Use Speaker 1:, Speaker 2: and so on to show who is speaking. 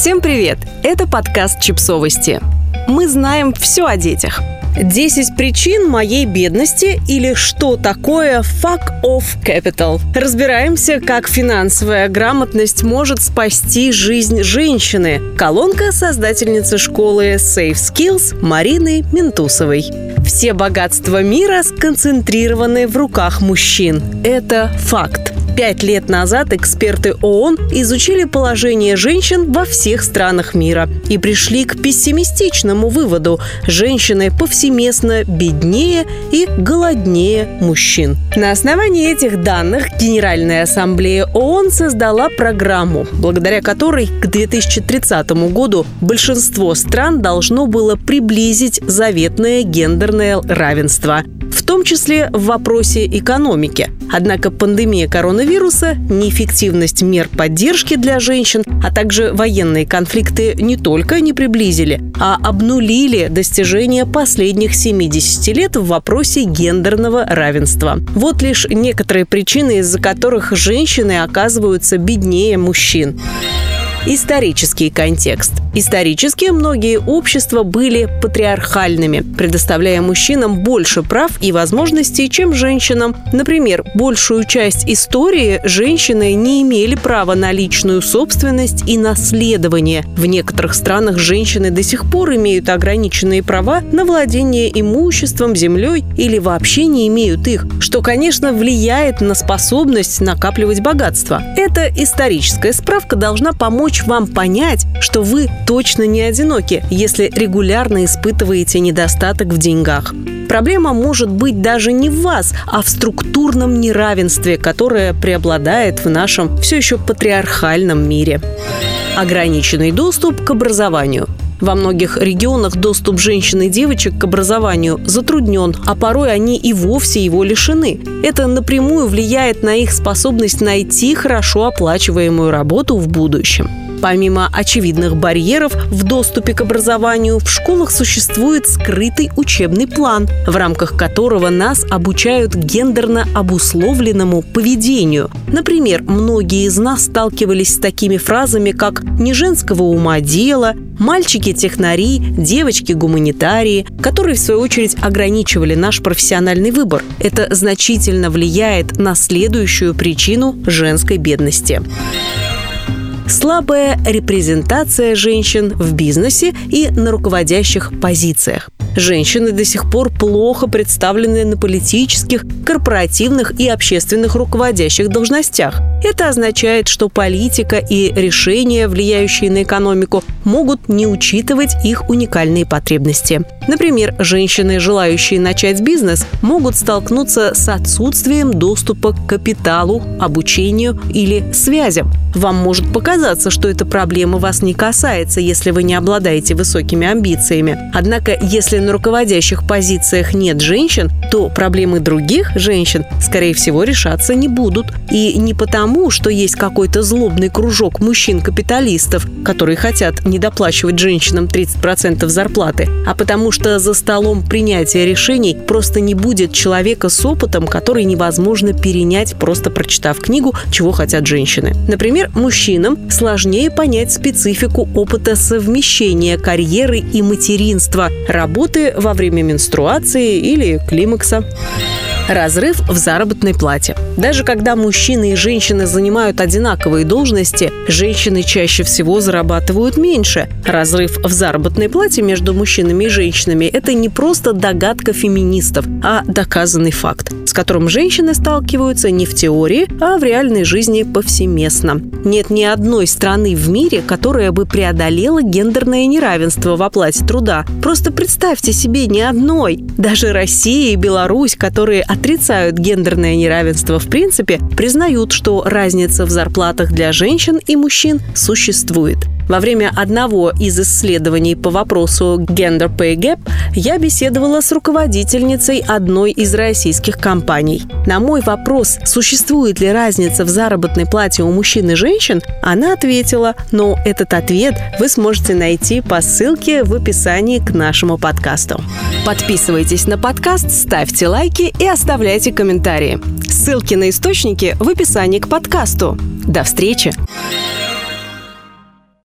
Speaker 1: Всем привет! Это подкаст «Чипсовости». Мы знаем все о детях. 10 причин моей бедности или что такое fuck off capital. Разбираемся, как финансовая грамотность может спасти жизнь женщины. Колонка создательницы школы Safe Skills Марины Ментусовой. Все богатства мира сконцентрированы в руках мужчин. Это факт. Пять лет назад эксперты ООН изучили положение женщин во всех странах мира и пришли к пессимистичному выводу – женщины повсеместно беднее и голоднее мужчин. На основании этих данных Генеральная ассамблея ООН создала программу, благодаря которой к 2030 году большинство стран должно было приблизить заветное гендерное равенство – в том числе в вопросе экономики. Однако пандемия коронавируса, неэффективность мер поддержки для женщин, а также военные конфликты не только не приблизили, а обнулили достижения последних 70 лет в вопросе гендерного равенства. Вот лишь некоторые причины, из-за которых женщины оказываются беднее мужчин. Исторический контекст. Исторически многие общества были патриархальными, предоставляя мужчинам больше прав и возможностей, чем женщинам. Например, большую часть истории женщины не имели права на личную собственность и наследование. В некоторых странах женщины до сих пор имеют ограниченные права на владение имуществом, землей или вообще не имеют их, что, конечно, влияет на способность накапливать богатство. Эта историческая справка должна помочь помочь вам понять, что вы точно не одиноки, если регулярно испытываете недостаток в деньгах. Проблема может быть даже не в вас, а в структурном неравенстве, которое преобладает в нашем все еще патриархальном мире. Ограниченный доступ к образованию. Во многих регионах доступ женщин и девочек к образованию затруднен, а порой они и вовсе его лишены. Это напрямую влияет на их способность найти хорошо оплачиваемую работу в будущем. Помимо очевидных барьеров в доступе к образованию, в школах существует скрытый учебный план, в рамках которого нас обучают гендерно обусловленному поведению. Например, многие из нас сталкивались с такими фразами, как «не женского ума дело», «мальчики-технари», «девочки-гуманитарии», которые, в свою очередь, ограничивали наш профессиональный выбор. Это значительно влияет на следующую причину женской бедности слабая репрезентация женщин в бизнесе и на руководящих позициях. Женщины до сих пор плохо представлены на политических, корпоративных и общественных руководящих должностях. Это означает, что политика и решения, влияющие на экономику, могут не учитывать их уникальные потребности. Например, женщины, желающие начать бизнес, могут столкнуться с отсутствием доступа к капиталу, обучению или связям. Вам может показаться, что эта проблема вас не касается, если вы не обладаете высокими амбициями. Однако, если на руководящих позициях нет женщин, то проблемы других женщин, скорее всего, решаться не будут. И не потому, что есть какой-то злобный кружок мужчин-капиталистов, которые хотят недоплачивать женщинам 30% зарплаты, а потому что за столом принятия решений просто не будет человека с опытом, который невозможно перенять, просто прочитав книгу «Чего хотят женщины». Например, мужчинам сложнее понять специфику опыта совмещения карьеры и материнства, работы работы во время менструации или климакса. Разрыв в заработной плате. Даже когда мужчины и женщины занимают одинаковые должности, женщины чаще всего зарабатывают меньше. Разрыв в заработной плате между мужчинами и женщинами – это не просто догадка феминистов, а доказанный факт, с которым женщины сталкиваются не в теории, а в реальной жизни повсеместно. Нет ни одной страны в мире, которая бы преодолела гендерное неравенство в оплате труда. Просто представьте себе ни одной. Даже Россия и Беларусь, которые от отрицают гендерное неравенство в принципе, признают, что разница в зарплатах для женщин и мужчин существует. Во время одного из исследований по вопросу Gender Pay Gap я беседовала с руководительницей одной из российских компаний. На мой вопрос, существует ли разница в заработной плате у мужчин и женщин, она ответила, но этот ответ вы сможете найти по ссылке в описании к нашему подкасту. Подписывайтесь на подкаст, ставьте лайки и оставляйте комментарии. Ссылки на источники в описании к подкасту. До встречи!